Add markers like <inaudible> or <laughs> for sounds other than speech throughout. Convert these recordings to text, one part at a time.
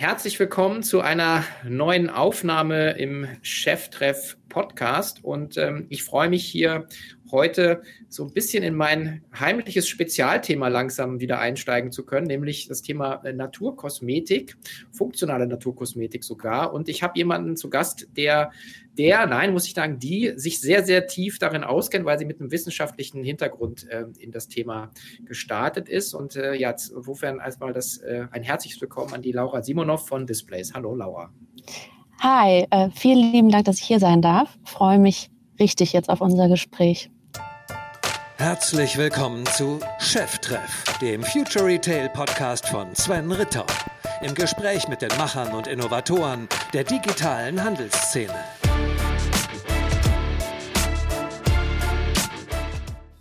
Herzlich willkommen zu einer neuen Aufnahme im Cheftreff Podcast. Und ähm, ich freue mich hier heute so ein bisschen in mein heimliches Spezialthema langsam wieder einsteigen zu können, nämlich das Thema äh, Naturkosmetik, funktionale Naturkosmetik sogar. Und ich habe jemanden zu Gast, der, der, nein, muss ich sagen, die sich sehr, sehr tief darin auskennt, weil sie mit einem wissenschaftlichen Hintergrund äh, in das Thema gestartet ist. Und äh, ja, insofern erstmal das äh, ein herzliches Willkommen an die Laura Simonov von Displays. Hallo, Laura. Hi, äh, vielen lieben Dank, dass ich hier sein darf. Freue mich richtig jetzt auf unser Gespräch. Herzlich willkommen zu Cheftreff, dem Future Retail Podcast von Sven Ritter. Im Gespräch mit den Machern und Innovatoren der digitalen Handelsszene.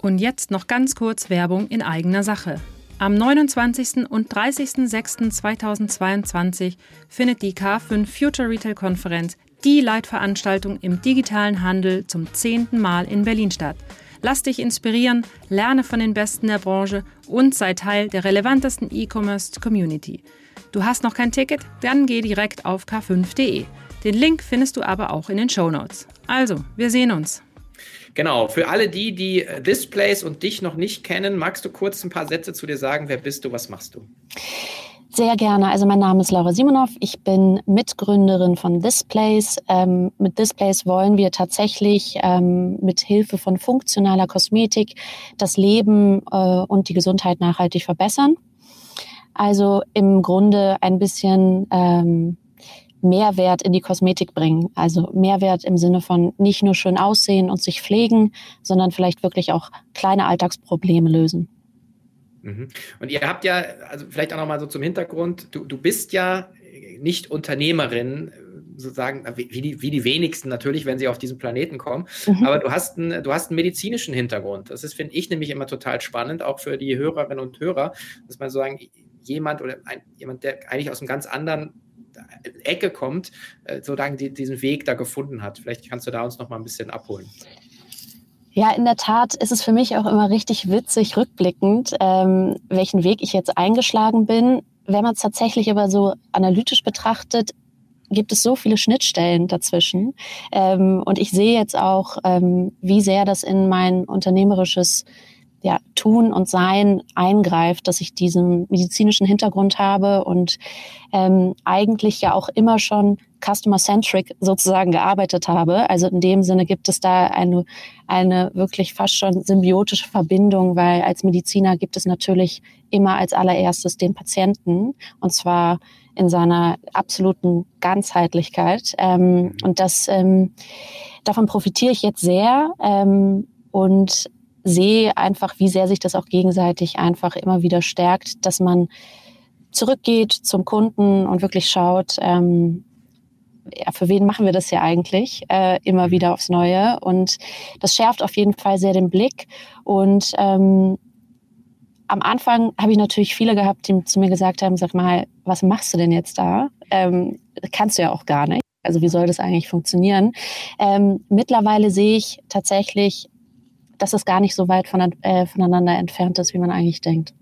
Und jetzt noch ganz kurz Werbung in eigener Sache. Am 29. und 30.06.2022 findet die K5 Future Retail Konferenz, die Leitveranstaltung im digitalen Handel, zum zehnten Mal in Berlin statt. Lass dich inspirieren, lerne von den Besten der Branche und sei Teil der relevantesten E-Commerce-Community. Du hast noch kein Ticket? Dann geh direkt auf k5.de. Den Link findest du aber auch in den Show Notes. Also, wir sehen uns. Genau, für alle die, die Displays und dich noch nicht kennen, magst du kurz ein paar Sätze zu dir sagen? Wer bist du, was machst du? Sehr gerne. Also mein Name ist Laura Simonov. Ich bin Mitgründerin von Displays. Ähm, mit Displays wollen wir tatsächlich ähm, mit Hilfe von funktionaler Kosmetik das Leben äh, und die Gesundheit nachhaltig verbessern. Also im Grunde ein bisschen ähm, Mehrwert in die Kosmetik bringen. Also Mehrwert im Sinne von nicht nur schön aussehen und sich pflegen, sondern vielleicht wirklich auch kleine Alltagsprobleme lösen. Mhm. Und ihr habt ja, also vielleicht auch nochmal so zum Hintergrund, du, du bist ja nicht Unternehmerin, sozusagen, wie die, wie die wenigsten natürlich, wenn sie auf diesen Planeten kommen, mhm. aber du hast, einen, du hast einen medizinischen Hintergrund. Das ist, finde ich, nämlich immer total spannend, auch für die Hörerinnen und Hörer, dass man sagen, jemand oder ein, jemand, der eigentlich aus einem ganz anderen Ecke kommt, äh, sozusagen die, diesen Weg da gefunden hat. Vielleicht kannst du da uns noch mal ein bisschen abholen. Ja, in der Tat ist es für mich auch immer richtig witzig, rückblickend, ähm, welchen Weg ich jetzt eingeschlagen bin. Wenn man es tatsächlich aber so analytisch betrachtet, gibt es so viele Schnittstellen dazwischen. Ähm, und ich sehe jetzt auch, ähm, wie sehr das in mein unternehmerisches ja, Tun und Sein eingreift, dass ich diesen medizinischen Hintergrund habe und ähm, eigentlich ja auch immer schon customer-centric sozusagen gearbeitet habe. Also in dem Sinne gibt es da eine, eine wirklich fast schon symbiotische Verbindung, weil als Mediziner gibt es natürlich immer als allererstes den Patienten und zwar in seiner absoluten Ganzheitlichkeit. Ähm, und das ähm, davon profitiere ich jetzt sehr. Ähm, und sehe einfach, wie sehr sich das auch gegenseitig einfach immer wieder stärkt, dass man zurückgeht zum Kunden und wirklich schaut, ähm, ja, für wen machen wir das ja eigentlich äh, immer mhm. wieder aufs Neue. Und das schärft auf jeden Fall sehr den Blick. Und ähm, am Anfang habe ich natürlich viele gehabt, die zu mir gesagt haben, sag mal, was machst du denn jetzt da? Ähm, kannst du ja auch gar nicht. Also wie soll das eigentlich funktionieren? Ähm, mittlerweile sehe ich tatsächlich dass es gar nicht so weit von, äh, voneinander entfernt ist, wie man eigentlich denkt.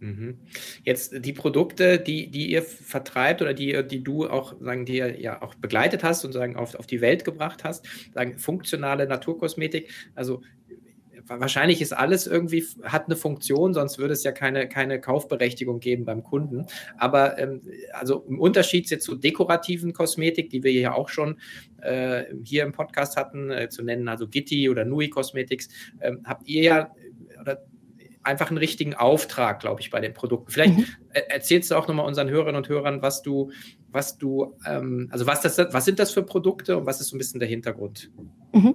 Mhm. Jetzt die Produkte, die, die ihr vertreibt oder die, die du auch, sagen, die ihr ja auch begleitet hast und sagen, auf, auf die Welt gebracht hast, sagen, funktionale Naturkosmetik. Also wahrscheinlich ist alles irgendwie, hat eine Funktion, sonst würde es ja keine, keine Kaufberechtigung geben beim Kunden. Aber ähm, also im Unterschied jetzt zu dekorativen Kosmetik, die wir ja auch schon äh, hier im Podcast hatten, äh, zu nennen, also Gitti oder Nui Cosmetics, äh, habt ihr ja oder einfach einen richtigen Auftrag, glaube ich, bei den Produkten. Vielleicht mhm. erzählst du auch nochmal unseren Hörerinnen und Hörern, was du, was du, ähm, also was das, was sind das für Produkte und was ist so ein bisschen der Hintergrund? Mhm.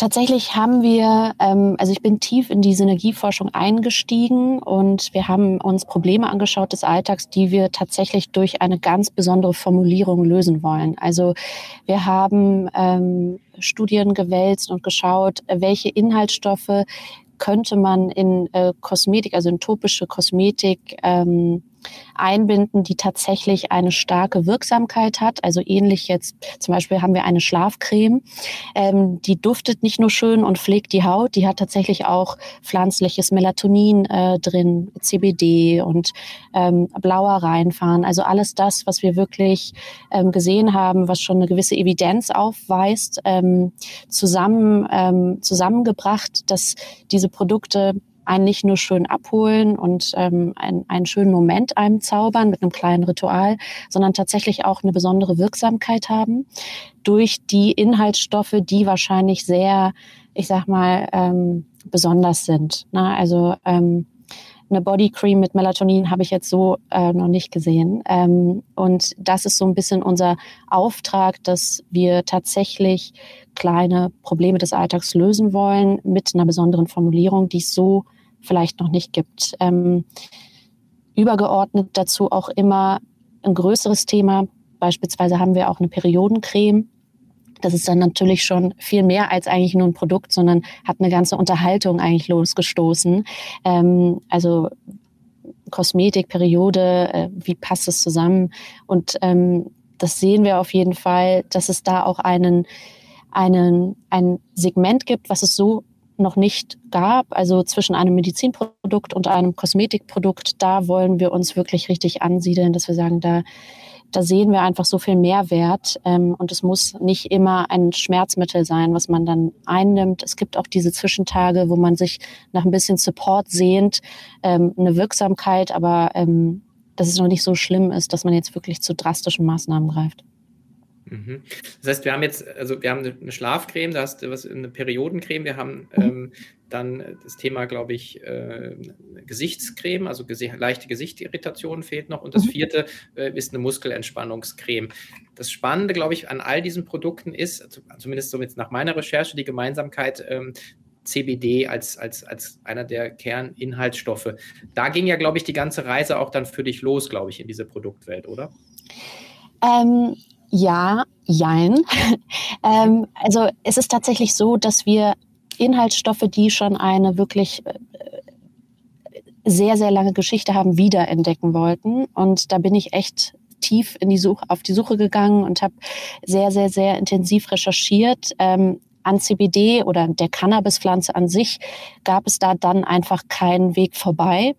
Tatsächlich haben wir, ähm, also ich bin tief in die Synergieforschung eingestiegen und wir haben uns Probleme angeschaut des Alltags, die wir tatsächlich durch eine ganz besondere Formulierung lösen wollen. Also wir haben ähm, Studien gewälzt und geschaut, welche Inhaltsstoffe könnte man in äh, Kosmetik, also in topische Kosmetik, ähm, einbinden, die tatsächlich eine starke Wirksamkeit hat. Also ähnlich jetzt zum Beispiel haben wir eine Schlafcreme, ähm, die duftet nicht nur schön und pflegt die Haut, die hat tatsächlich auch pflanzliches Melatonin äh, drin, CBD und ähm, blauer Reinfahren. Also alles das, was wir wirklich ähm, gesehen haben, was schon eine gewisse Evidenz aufweist, ähm, zusammen ähm, zusammengebracht, dass diese Produkte einen nicht nur schön abholen und ähm, ein, einen schönen Moment einem zaubern mit einem kleinen Ritual, sondern tatsächlich auch eine besondere Wirksamkeit haben durch die Inhaltsstoffe, die wahrscheinlich sehr, ich sag mal, ähm, besonders sind. Na, also ähm, eine Bodycream mit Melatonin habe ich jetzt so äh, noch nicht gesehen. Ähm, und das ist so ein bisschen unser Auftrag, dass wir tatsächlich kleine Probleme des Alltags lösen wollen mit einer besonderen Formulierung, die es so vielleicht noch nicht gibt. Ähm, übergeordnet dazu auch immer ein größeres Thema. Beispielsweise haben wir auch eine Periodencreme. Das ist dann natürlich schon viel mehr als eigentlich nur ein Produkt, sondern hat eine ganze Unterhaltung eigentlich losgestoßen. Ähm, also Kosmetik, Periode, äh, wie passt es zusammen? Und ähm, das sehen wir auf jeden Fall, dass es da auch einen, einen, ein Segment gibt, was es so noch nicht gab, also zwischen einem Medizinprodukt und einem Kosmetikprodukt, da wollen wir uns wirklich richtig ansiedeln, dass wir sagen, da, da sehen wir einfach so viel Mehrwert ähm, und es muss nicht immer ein Schmerzmittel sein, was man dann einnimmt. Es gibt auch diese Zwischentage, wo man sich nach ein bisschen Support sehnt, ähm, eine Wirksamkeit, aber ähm, dass es noch nicht so schlimm ist, dass man jetzt wirklich zu drastischen Maßnahmen greift. Mhm. Das heißt, wir haben jetzt, also wir haben eine Schlafcreme, da hast du was, eine Periodencreme, wir haben ähm, dann das Thema, glaube ich, äh, Gesichtscreme, also gese leichte Gesichtsirritation fehlt noch. Und das mhm. vierte äh, ist eine Muskelentspannungscreme. Das Spannende, glaube ich, an all diesen Produkten ist, zumindest so jetzt nach meiner Recherche, die Gemeinsamkeit, ähm, CBD als, als, als einer der Kerninhaltsstoffe. Da ging ja, glaube ich, die ganze Reise auch dann für dich los, glaube ich, in diese Produktwelt, oder? Ähm, ja, jein. <laughs> ähm, also es ist tatsächlich so, dass wir Inhaltsstoffe, die schon eine wirklich äh, sehr, sehr lange Geschichte haben, wiederentdecken wollten. Und da bin ich echt tief in die Suche, auf die Suche gegangen und habe sehr, sehr, sehr intensiv recherchiert. Ähm, an CBD oder der Cannabispflanze an sich gab es da dann einfach keinen Weg vorbei,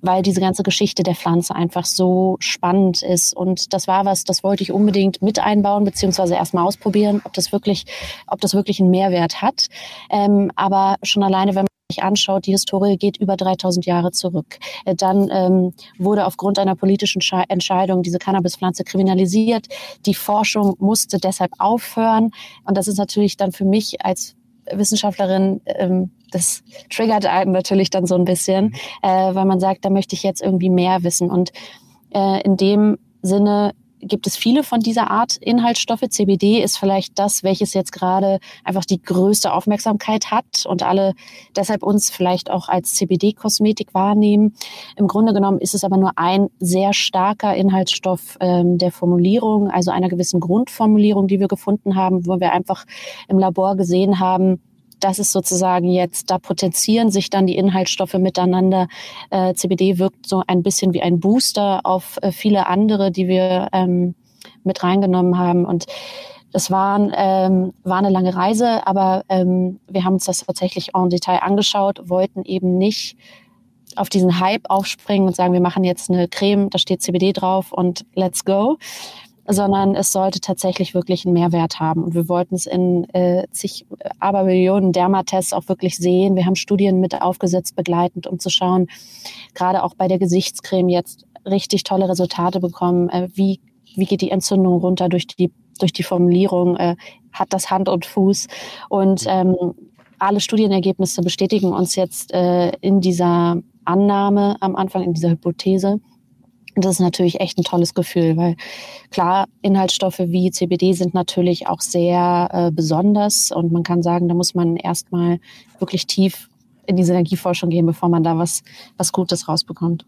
weil diese ganze Geschichte der Pflanze einfach so spannend ist. Und das war was, das wollte ich unbedingt mit einbauen, beziehungsweise erstmal ausprobieren, ob das wirklich, ob das wirklich einen Mehrwert hat. Ähm, aber schon alleine, wenn anschaut, die Historie geht über 3000 Jahre zurück. Äh, dann ähm, wurde aufgrund einer politischen Sche Entscheidung diese Cannabispflanze kriminalisiert. Die Forschung musste deshalb aufhören. Und das ist natürlich dann für mich als Wissenschaftlerin, ähm, das triggert einen natürlich dann so ein bisschen, äh, weil man sagt, da möchte ich jetzt irgendwie mehr wissen. Und äh, in dem Sinne gibt es viele von dieser Art Inhaltsstoffe. CBD ist vielleicht das, welches jetzt gerade einfach die größte Aufmerksamkeit hat und alle deshalb uns vielleicht auch als CBD-Kosmetik wahrnehmen. Im Grunde genommen ist es aber nur ein sehr starker Inhaltsstoff ähm, der Formulierung, also einer gewissen Grundformulierung, die wir gefunden haben, wo wir einfach im Labor gesehen haben, das ist sozusagen jetzt, da potenzieren sich dann die Inhaltsstoffe miteinander. Äh, CBD wirkt so ein bisschen wie ein Booster auf äh, viele andere, die wir ähm, mit reingenommen haben. Und das war, ähm, war eine lange Reise, aber ähm, wir haben uns das tatsächlich en Detail angeschaut, wollten eben nicht auf diesen Hype aufspringen und sagen, wir machen jetzt eine Creme, da steht CBD drauf und let's go, sondern es sollte tatsächlich wirklich einen Mehrwert haben. Und wir wollten es in äh, zig Abermillionen Dermatests auch wirklich sehen. Wir haben Studien mit aufgesetzt, begleitend, um zu schauen, gerade auch bei der Gesichtscreme jetzt richtig tolle Resultate bekommen. Äh, wie, wie geht die Entzündung runter durch die, durch die Formulierung? Äh, hat das Hand und Fuß? Und ähm, alle Studienergebnisse bestätigen uns jetzt äh, in dieser Annahme am Anfang, in dieser Hypothese. Das ist natürlich echt ein tolles Gefühl, weil klar, Inhaltsstoffe wie CBD sind natürlich auch sehr äh, besonders und man kann sagen, da muss man erstmal wirklich tief in die Synergieforschung gehen, bevor man da was, was Gutes rausbekommt.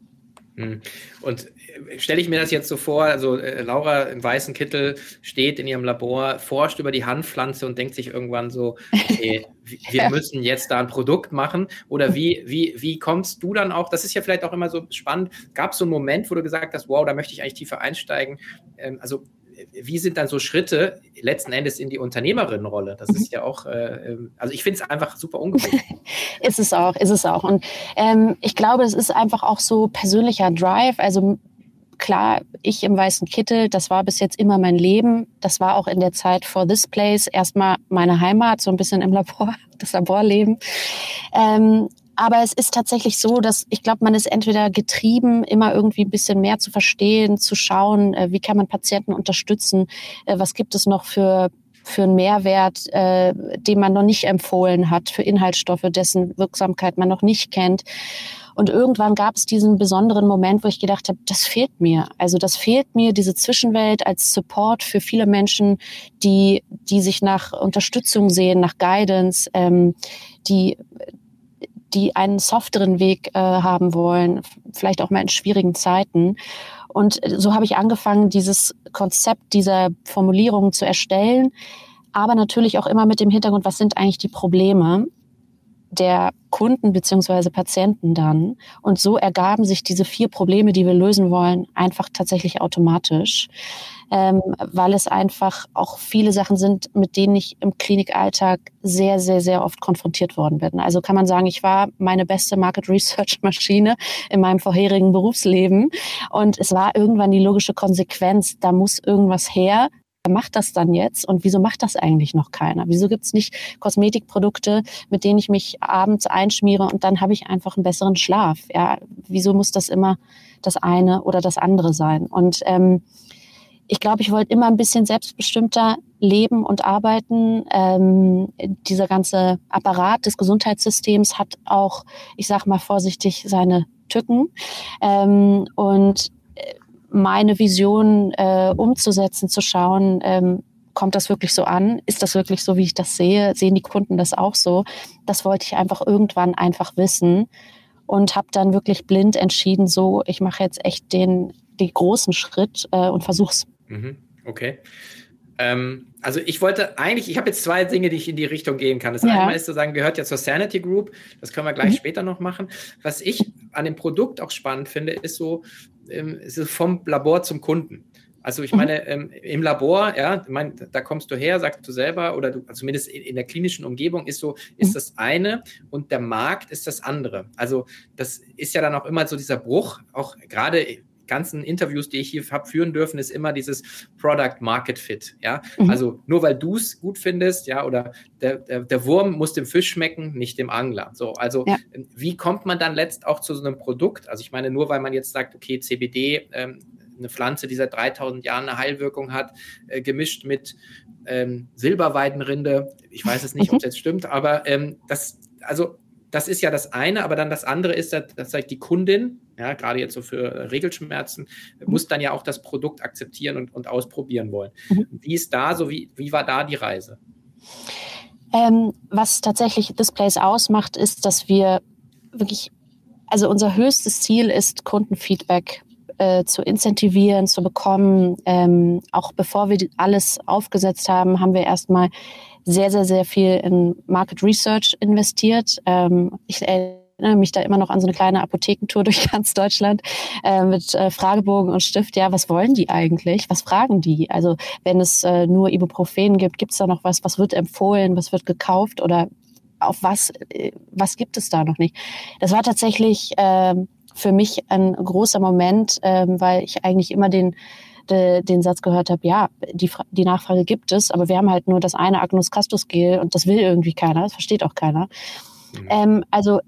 Hm. Und stelle ich mir das jetzt so vor, also äh, Laura im weißen Kittel steht in ihrem Labor, forscht über die Handpflanze und denkt sich irgendwann so, okay, <laughs> wir müssen jetzt da ein Produkt machen. Oder wie, wie, wie kommst du dann auch, das ist ja vielleicht auch immer so spannend, gab es so einen Moment, wo du gesagt hast, wow, da möchte ich eigentlich tiefer einsteigen. Ähm, also wie sind dann so Schritte letzten Endes in die Unternehmerinnenrolle? Das ist ja auch, äh, ähm, also ich finde es einfach super ungewohnt. <laughs> ist es auch, ist es auch. Und ähm, ich glaube, es ist einfach auch so persönlicher Drive. Also klar, ich im weißen Kittel, das war bis jetzt immer mein Leben. Das war auch in der Zeit for this place erstmal meine Heimat, so ein bisschen im Labor, <laughs> das Laborleben. Ähm, aber es ist tatsächlich so, dass ich glaube, man ist entweder getrieben, immer irgendwie ein bisschen mehr zu verstehen, zu schauen, äh, wie kann man Patienten unterstützen, äh, was gibt es noch für für einen Mehrwert, äh, den man noch nicht empfohlen hat, für Inhaltsstoffe, dessen Wirksamkeit man noch nicht kennt. Und irgendwann gab es diesen besonderen Moment, wo ich gedacht habe, das fehlt mir. Also das fehlt mir, diese Zwischenwelt als Support für viele Menschen, die, die sich nach Unterstützung sehen, nach Guidance, ähm, die die einen softeren Weg äh, haben wollen, vielleicht auch mal in schwierigen Zeiten. Und so habe ich angefangen, dieses Konzept dieser Formulierungen zu erstellen, aber natürlich auch immer mit dem Hintergrund, was sind eigentlich die Probleme? Der Kunden beziehungsweise Patienten dann. Und so ergaben sich diese vier Probleme, die wir lösen wollen, einfach tatsächlich automatisch, ähm, weil es einfach auch viele Sachen sind, mit denen ich im Klinikalltag sehr, sehr, sehr oft konfrontiert worden bin. Also kann man sagen, ich war meine beste Market Research Maschine in meinem vorherigen Berufsleben und es war irgendwann die logische Konsequenz, da muss irgendwas her, macht das dann jetzt und wieso macht das eigentlich noch keiner? Wieso gibt es nicht Kosmetikprodukte, mit denen ich mich abends einschmiere und dann habe ich einfach einen besseren Schlaf? Ja, wieso muss das immer das eine oder das andere sein? Und ähm, ich glaube, ich wollte immer ein bisschen selbstbestimmter leben und arbeiten. Ähm, dieser ganze Apparat des Gesundheitssystems hat auch, ich sage mal vorsichtig, seine Tücken. Ähm, und meine Vision äh, umzusetzen, zu schauen, ähm, kommt das wirklich so an? Ist das wirklich so, wie ich das sehe? Sehen die Kunden das auch so? Das wollte ich einfach irgendwann einfach wissen und habe dann wirklich blind entschieden, so, ich mache jetzt echt den, den großen Schritt äh, und versuch's. Mhm. Okay. Ähm, also ich wollte eigentlich, ich habe jetzt zwei Dinge, die ich in die Richtung gehen kann. Das ja. eine ist zu sagen, gehört ja zur Sanity Group, das können wir gleich mhm. später noch machen. Was ich an dem Produkt auch spannend finde, ist so, ähm, ist vom Labor zum Kunden. Also ich mhm. meine, ähm, im Labor, ja, mein, da kommst du her, sagst du selber, oder du, also zumindest in, in, der klinischen Umgebung ist so, ist mhm. das eine und der Markt ist das andere. Also das ist ja dann auch immer so dieser Bruch, auch gerade ganzen Interviews, die ich hier habe führen dürfen, ist immer dieses Product Market Fit. Ja, mhm. also nur weil du es gut findest, ja, oder der, der, der, Wurm muss dem Fisch schmecken, nicht dem Angler. So, also ja. wie kommt man dann letzt auch zu so einem Produkt? Also ich meine, nur weil man jetzt sagt, okay, CBD, ähm, eine Pflanze, die seit 3000 Jahren eine Heilwirkung hat, äh, gemischt mit ähm, Silberweidenrinde. Ich weiß es nicht, mhm. ob es jetzt stimmt, aber ähm, das, also das ist ja das eine, aber dann das andere ist, dass, dass die Kundin, ja, gerade jetzt so für Regelschmerzen, mhm. muss dann ja auch das Produkt akzeptieren und, und ausprobieren wollen. Mhm. Wie ist da so, wie, wie war da die Reise? Ähm, was tatsächlich Displays ausmacht, ist, dass wir wirklich, also unser höchstes Ziel ist, Kundenfeedback äh, zu incentivieren, zu bekommen. Ähm, auch bevor wir alles aufgesetzt haben, haben wir erstmal sehr, sehr, sehr viel in Market Research investiert. Ähm, ich erinnere mich da immer noch an so eine kleine Apothekentour <laughs> durch ganz Deutschland äh, mit äh, Fragebogen und Stift. Ja, was wollen die eigentlich? Was fragen die? Also wenn es äh, nur Ibuprofen gibt, gibt es da noch was? Was wird empfohlen? Was wird gekauft? Oder auf was, äh, was gibt es da noch nicht? Das war tatsächlich äh, für mich ein großer Moment, äh, weil ich eigentlich immer den de, den Satz gehört habe, ja, die, die Nachfrage gibt es, aber wir haben halt nur das eine Agnus Castus Gel und das will irgendwie keiner, das versteht auch keiner. Mhm. Ähm, also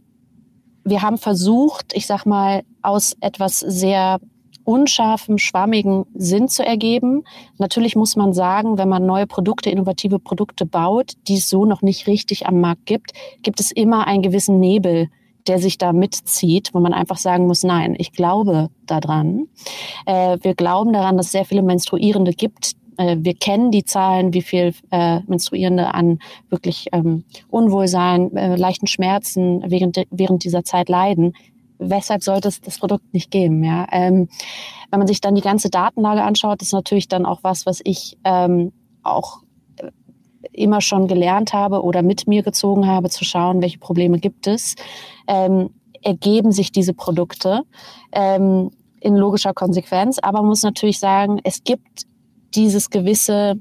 wir haben versucht, ich sag mal, aus etwas sehr unscharfem, schwammigen Sinn zu ergeben. Natürlich muss man sagen, wenn man neue Produkte, innovative Produkte baut, die es so noch nicht richtig am Markt gibt, gibt es immer einen gewissen Nebel, der sich da mitzieht, wo man einfach sagen muss, nein, ich glaube daran. Äh, wir glauben daran, dass es sehr viele Menstruierende gibt. Äh, wir kennen die Zahlen, wie viel äh, Menstruierende an wirklich ähm, Unwohlsein, äh, leichten Schmerzen während, während dieser Zeit leiden. weshalb sollte es das Produkt nicht geben? Ja? Ähm, wenn man sich dann die ganze Datenlage anschaut, ist natürlich dann auch was, was ich ähm, auch äh, immer schon gelernt habe oder mit mir gezogen habe, zu schauen, welche Probleme gibt es. Ähm, ergeben sich diese Produkte ähm, in logischer Konsequenz, aber man muss natürlich sagen, es gibt dieses gewisse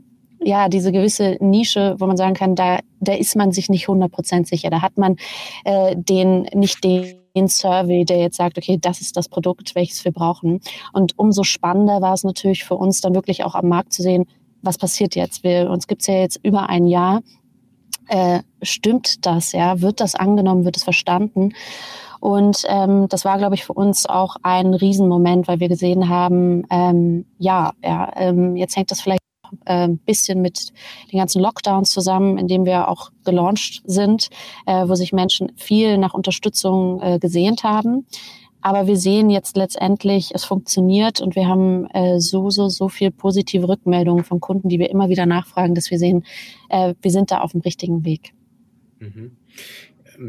ja, diese gewisse Nische, wo man sagen kann, da, da ist man sich nicht 100% sicher. Da hat man äh, den, nicht den Survey, der jetzt sagt, okay, das ist das Produkt, welches wir brauchen. Und umso spannender war es natürlich für uns dann wirklich auch am Markt zu sehen, was passiert jetzt. Wir, uns gibt's ja jetzt über ein Jahr. Äh, stimmt das, ja? Wird das angenommen, wird es verstanden? Und ähm, das war, glaube ich, für uns auch ein Riesenmoment, weil wir gesehen haben, ähm, ja, ja ähm, jetzt hängt das vielleicht ein äh, bisschen mit den ganzen Lockdowns zusammen, in dem wir auch gelauncht sind, äh, wo sich Menschen viel nach Unterstützung äh, gesehnt haben. Aber wir sehen jetzt letztendlich, es funktioniert und wir haben äh, so, so, so viel positive Rückmeldungen von Kunden, die wir immer wieder nachfragen, dass wir sehen, äh, wir sind da auf dem richtigen Weg. Mhm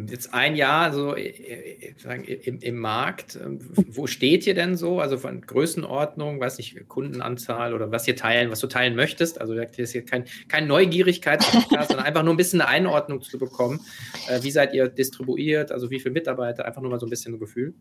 jetzt ein Jahr so äh, äh, sagen, im, im Markt. Ähm, wo steht ihr denn so? Also von Größenordnung, weiß nicht, Kundenanzahl oder was ihr teilen, was du teilen möchtest. Also das ist hier kein, kein Neugierigkeitspodcast, <laughs> sondern einfach nur ein bisschen eine Einordnung zu bekommen. Äh, wie seid ihr distribuiert? Also wie viele Mitarbeiter? Einfach nur mal so ein bisschen ein Gefühl.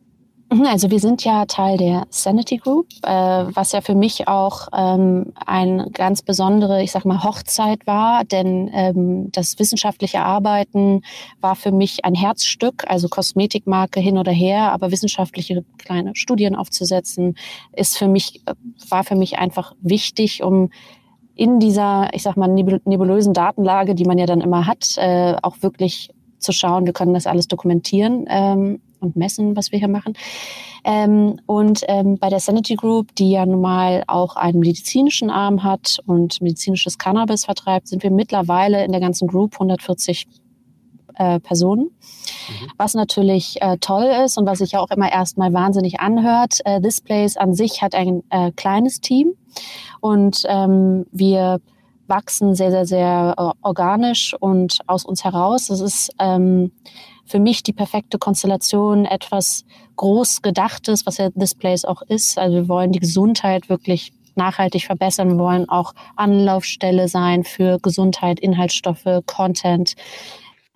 Mhm, also wir sind ja Teil der Sanity Group, äh, was ja für mich auch ähm, eine ganz besondere, ich sag mal, Hochzeit war, denn ähm, das wissenschaftliche Arbeiten war für mich ein Herzstück, also Kosmetikmarke hin oder her, aber wissenschaftliche kleine Studien aufzusetzen, ist für mich, war für mich einfach wichtig, um in dieser, ich sag mal, nebulösen Datenlage, die man ja dann immer hat, äh, auch wirklich zu schauen, wir können das alles dokumentieren ähm, und messen, was wir hier machen. Ähm, und ähm, bei der Sanity Group, die ja nun mal auch einen medizinischen Arm hat und medizinisches Cannabis vertreibt, sind wir mittlerweile in der ganzen Group 140 äh, Personen. Mhm. Was natürlich äh, toll ist und was sich ja auch immer erstmal wahnsinnig anhört. Äh, This Place an sich hat ein äh, kleines Team und ähm, wir wachsen sehr, sehr, sehr äh, organisch und aus uns heraus. Das ist ähm, für mich die perfekte Konstellation, etwas groß gedachtes, was ja Displays auch ist. Also wir wollen die Gesundheit wirklich nachhaltig verbessern. Wir wollen auch Anlaufstelle sein für Gesundheit, Inhaltsstoffe, Content.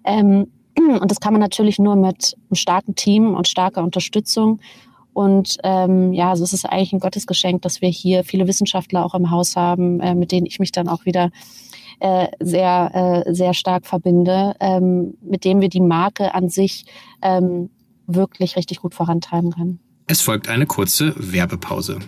Ähm, und das kann man natürlich nur mit einem starken Team und starker Unterstützung. Und ähm, ja, also es ist eigentlich ein Gottesgeschenk, dass wir hier viele Wissenschaftler auch im Haus haben, äh, mit denen ich mich dann auch wieder äh, sehr, äh, sehr stark verbinde, ähm, mit dem wir die Marke an sich ähm, wirklich richtig gut vorantreiben können. Es folgt eine kurze Werbepause.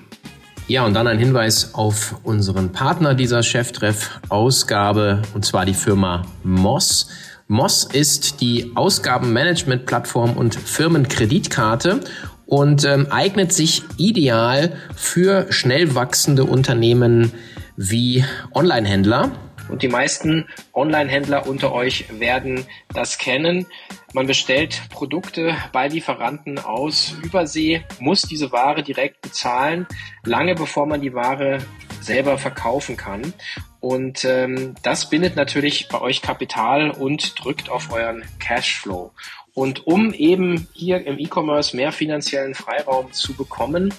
Ja, und dann ein Hinweis auf unseren Partner dieser Cheftreff-Ausgabe, und zwar die Firma Moss. Moss ist die Ausgabenmanagement-Plattform und Firmenkreditkarte und ähm, eignet sich ideal für schnell wachsende Unternehmen wie Online-Händler. Und die meisten Online-Händler unter euch werden das kennen. Man bestellt Produkte bei Lieferanten aus Übersee, muss diese Ware direkt bezahlen, lange bevor man die Ware selber verkaufen kann. Und ähm, das bindet natürlich bei euch Kapital und drückt auf euren Cashflow. Und um eben hier im E-Commerce mehr finanziellen Freiraum zu bekommen,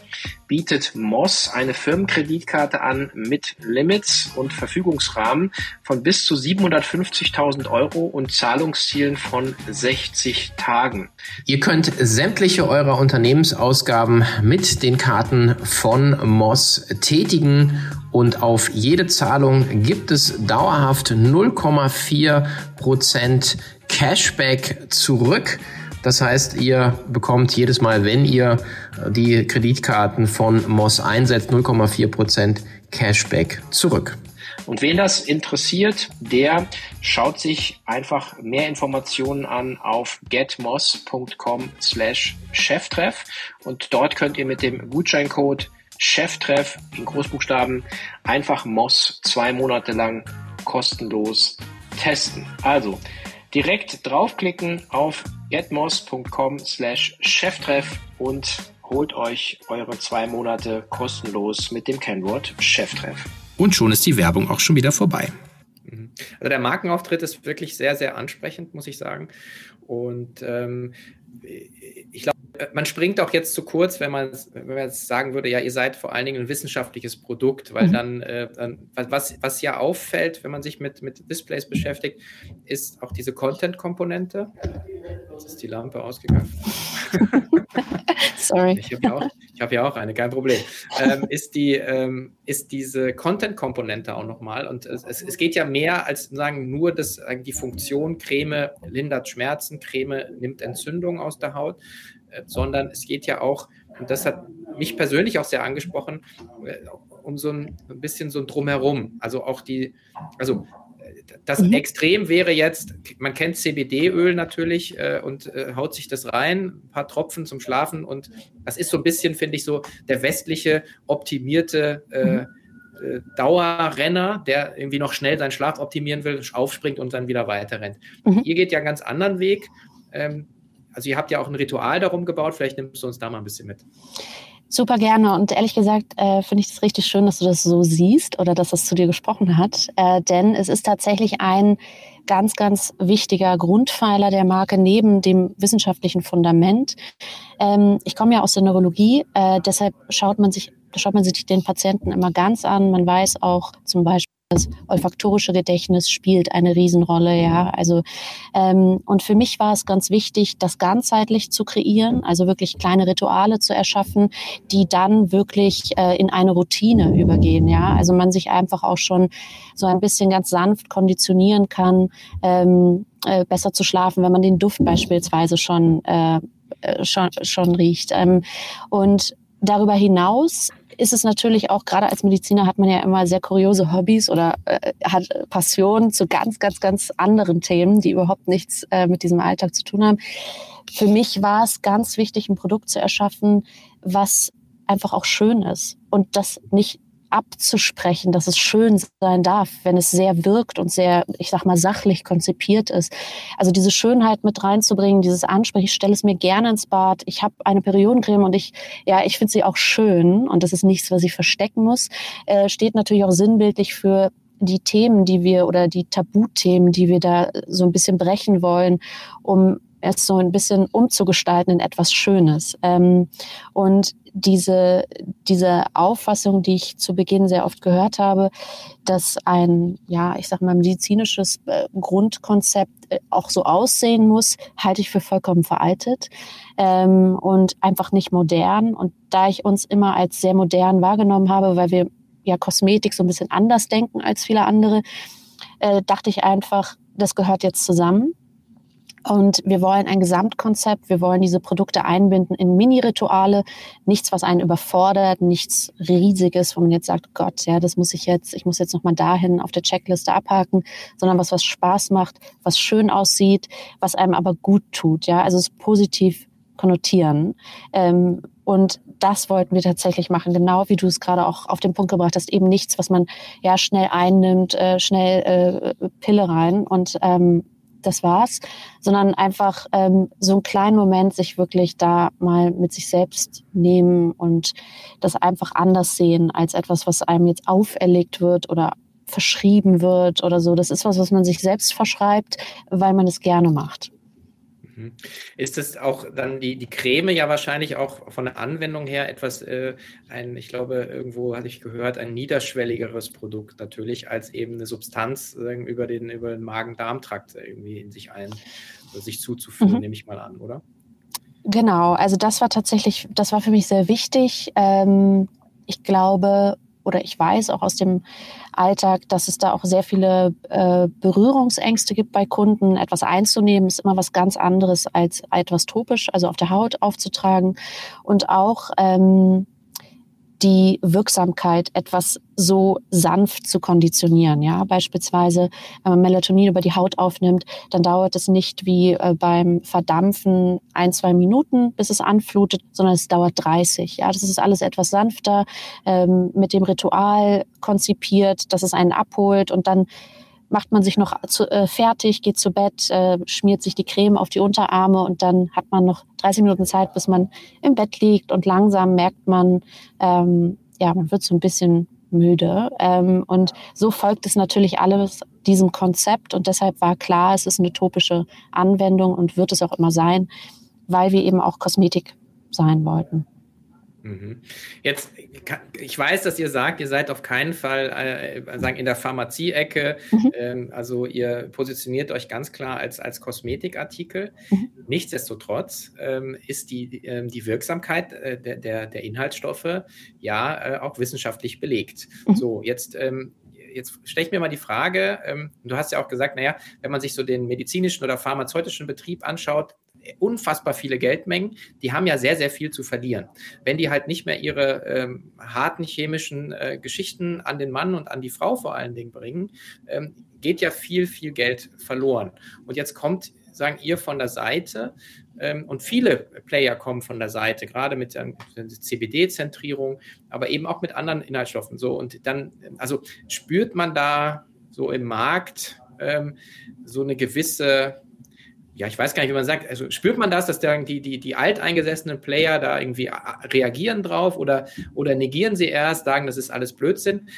bietet Moss eine Firmenkreditkarte an mit Limits und Verfügungsrahmen von bis zu 750.000 Euro und Zahlungszielen von 60 Tagen. Ihr könnt sämtliche eurer Unternehmensausgaben mit den Karten von Moss tätigen und auf jede Zahlung gibt es dauerhaft 0,4 Prozent Cashback zurück. Das heißt, ihr bekommt jedes Mal, wenn ihr die Kreditkarten von Moss einsetzt, 0,4 Prozent Cashback zurück. Und wen das interessiert, der schaut sich einfach mehr Informationen an auf getmoss.com slash cheftreff und dort könnt ihr mit dem Gutscheincode Cheftreff in Großbuchstaben einfach Moss zwei Monate lang kostenlos testen. Also direkt draufklicken auf getmos.com slash cheftreff und holt euch eure zwei Monate kostenlos mit dem Kennwort Cheftreff. Und schon ist die Werbung auch schon wieder vorbei. Mhm. Also der Markenauftritt ist wirklich sehr, sehr ansprechend, muss ich sagen. Und ähm, ich glaube, man springt auch jetzt zu kurz, wenn man, wenn man jetzt sagen würde, ja, ihr seid vor allen Dingen ein wissenschaftliches Produkt, weil mhm. dann, äh, was, was ja auffällt, wenn man sich mit, mit Displays beschäftigt, ist auch diese Content-Komponente. Jetzt ist die Lampe ausgegangen. <laughs> Sorry. Ich habe ja, auch, hab ja auch eine, kein Problem. Ähm, ist, die, ähm, ist diese Content-Komponente auch nochmal. Und es, es geht ja mehr als sagen nur das, die Funktion, Creme lindert Schmerzen, Creme nimmt Entzündung aus der Haut, äh, sondern es geht ja auch, und das hat mich persönlich auch sehr angesprochen, äh, um so ein, ein bisschen so ein Drumherum. Also auch die, also das mhm. Extrem wäre jetzt, man kennt CBD-Öl natürlich äh, und äh, haut sich das rein, ein paar Tropfen zum Schlafen und das ist so ein bisschen, finde ich, so der westliche optimierte äh, mhm. Äh, Dauerrenner, der irgendwie noch schnell seinen Schlaf optimieren will, aufspringt und dann wieder weiter rennt. Mhm. Ihr geht ja einen ganz anderen Weg. Ähm, also ihr habt ja auch ein Ritual darum gebaut, vielleicht nimmst du uns da mal ein bisschen mit. Super gerne. Und ehrlich gesagt äh, finde ich es richtig schön, dass du das so siehst oder dass das zu dir gesprochen hat. Äh, denn es ist tatsächlich ein ganz, ganz wichtiger Grundpfeiler der Marke neben dem wissenschaftlichen Fundament. Ähm, ich komme ja aus der Neurologie, äh, deshalb schaut man sich schaut man sich den Patienten immer ganz an. Man weiß auch zum Beispiel, das olfaktorische Gedächtnis spielt eine Riesenrolle, ja. Also ähm, und für mich war es ganz wichtig, das ganzheitlich zu kreieren, also wirklich kleine Rituale zu erschaffen, die dann wirklich äh, in eine Routine übergehen, ja. Also man sich einfach auch schon so ein bisschen ganz sanft konditionieren kann, ähm, äh, besser zu schlafen, wenn man den Duft beispielsweise schon äh, äh schon, schon riecht. Ähm, und darüber hinaus ist es natürlich auch, gerade als Mediziner hat man ja immer sehr kuriose Hobbys oder äh, hat Passionen zu ganz, ganz, ganz anderen Themen, die überhaupt nichts äh, mit diesem Alltag zu tun haben. Für mich war es ganz wichtig, ein Produkt zu erschaffen, was einfach auch schön ist und das nicht abzusprechen, dass es schön sein darf, wenn es sehr wirkt und sehr, ich sag mal, sachlich konzipiert ist. Also diese Schönheit mit reinzubringen, dieses Ansprechen, ich stelle es mir gerne ins Bad. Ich habe eine Periodencreme und ich, ja, ich finde sie auch schön und das ist nichts, was ich verstecken muss. Äh, steht natürlich auch sinnbildlich für die Themen, die wir oder die Tabuthemen, die wir da so ein bisschen brechen wollen, um es so ein bisschen umzugestalten in etwas Schönes. Ähm, und diese, diese Auffassung, die ich zu Beginn sehr oft gehört habe, dass ein, ja, ich sag mal, medizinisches äh, Grundkonzept äh, auch so aussehen muss, halte ich für vollkommen veraltet ähm, und einfach nicht modern. Und da ich uns immer als sehr modern wahrgenommen habe, weil wir ja Kosmetik so ein bisschen anders denken als viele andere, äh, dachte ich einfach, das gehört jetzt zusammen. Und wir wollen ein Gesamtkonzept, wir wollen diese Produkte einbinden in Mini-Rituale, nichts, was einen überfordert, nichts Riesiges, wo man jetzt sagt, Gott, ja, das muss ich jetzt, ich muss jetzt nochmal dahin auf der Checkliste abhaken, sondern was, was Spaß macht, was schön aussieht, was einem aber gut tut, ja, also es positiv konnotieren. Ähm, und das wollten wir tatsächlich machen, genau wie du es gerade auch auf den Punkt gebracht hast. Eben nichts, was man ja schnell einnimmt, äh, schnell äh, Pille rein. Und ähm, das war's, sondern einfach ähm, so einen kleinen Moment sich wirklich da mal mit sich selbst nehmen und das einfach anders sehen als etwas, was einem jetzt auferlegt wird oder verschrieben wird oder so. Das ist was, was man sich selbst verschreibt, weil man es gerne macht. Mhm. Ist es auch dann die, die Creme ja wahrscheinlich auch von der Anwendung her etwas, äh, ein, ich glaube, irgendwo hatte ich gehört, ein niederschwelligeres Produkt natürlich, als eben eine Substanz äh, über den, über den Magen-Darm-Trakt irgendwie in sich ein, sich zuzuführen, mhm. nehme ich mal an, oder? Genau, also das war tatsächlich, das war für mich sehr wichtig. Ähm, ich glaube, oder ich weiß auch aus dem Alltag, dass es da auch sehr viele äh, Berührungsängste gibt bei Kunden. Etwas einzunehmen ist immer was ganz anderes als etwas topisch, also auf der Haut aufzutragen. Und auch ähm, die Wirksamkeit etwas so sanft zu konditionieren. Ja, beispielsweise, wenn man Melatonin über die Haut aufnimmt, dann dauert es nicht wie äh, beim Verdampfen ein, zwei Minuten, bis es anflutet, sondern es dauert 30. Ja, das ist alles etwas sanfter, ähm, mit dem Ritual konzipiert, dass es einen abholt und dann macht man sich noch zu, äh, fertig, geht zu Bett, äh, schmiert sich die Creme auf die Unterarme und dann hat man noch 30 Minuten Zeit, bis man im Bett liegt und langsam merkt man, ähm, ja, man wird so ein bisschen müde. Ähm, und so folgt es natürlich alles diesem Konzept und deshalb war klar, es ist eine topische Anwendung und wird es auch immer sein, weil wir eben auch Kosmetik sein wollten. Mhm. Jetzt, ich weiß, dass ihr sagt, ihr seid auf keinen Fall äh, sagen in der Pharmazie-Ecke. Mhm. Ähm, also ihr positioniert euch ganz klar als, als Kosmetikartikel. Mhm. Nichtsdestotrotz ähm, ist die, ähm, die Wirksamkeit äh, der, der, der, Inhaltsstoffe ja äh, auch wissenschaftlich belegt. Mhm. So, jetzt jetzt stelle ich mir mal die Frage, ähm, du hast ja auch gesagt, naja, wenn man sich so den medizinischen oder pharmazeutischen Betrieb anschaut, unfassbar viele Geldmengen, die haben ja sehr, sehr viel zu verlieren. Wenn die halt nicht mehr ihre ähm, harten chemischen äh, Geschichten an den Mann und an die Frau vor allen Dingen bringen, ähm, geht ja viel, viel Geld verloren. Und jetzt kommt, sagen ihr von der Seite, ähm, und viele Player kommen von der Seite, gerade mit der CBD-Zentrierung, aber eben auch mit anderen Inhaltsstoffen. So, und dann, also spürt man da so im Markt ähm, so eine gewisse ja, ich weiß gar nicht, wie man sagt, also spürt man das, dass dann die, die, die alteingesessenen Player da irgendwie reagieren drauf oder, oder negieren sie erst, sagen, das ist alles Blödsinn,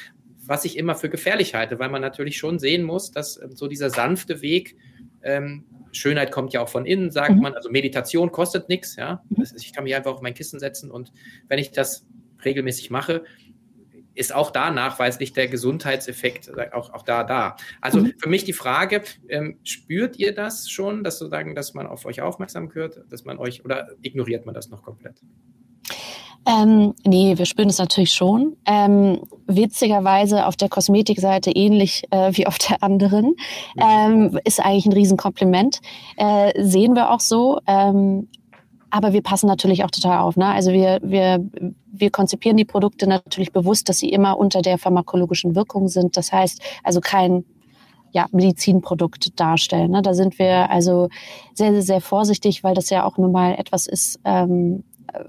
was ich immer für gefährlich halte, weil man natürlich schon sehen muss, dass ähm, so dieser sanfte Weg, ähm, Schönheit kommt ja auch von innen, sagt mhm. man, also Meditation kostet nichts, ja. Mhm. Ich kann mich einfach auf mein Kissen setzen und wenn ich das regelmäßig mache, ist auch da nachweislich der Gesundheitseffekt auch, auch da da. Also mhm. für mich die Frage, ähm, spürt ihr das schon, dass sozusagen, dass man auf euch aufmerksam wird, dass man euch oder ignoriert man das noch komplett? Ähm, nee, wir spüren es natürlich schon. Ähm, witzigerweise auf der Kosmetikseite ähnlich äh, wie auf der anderen. Mhm. Ähm, ist eigentlich ein Riesenkompliment. Äh, sehen wir auch so. Ähm, aber wir passen natürlich auch total auf. Ne? Also wir, wir, wir konzipieren die Produkte natürlich bewusst, dass sie immer unter der pharmakologischen Wirkung sind. Das heißt, also kein ja, Medizinprodukt darstellen. Ne? Da sind wir also sehr, sehr, sehr vorsichtig, weil das ja auch nun mal etwas ist, ähm,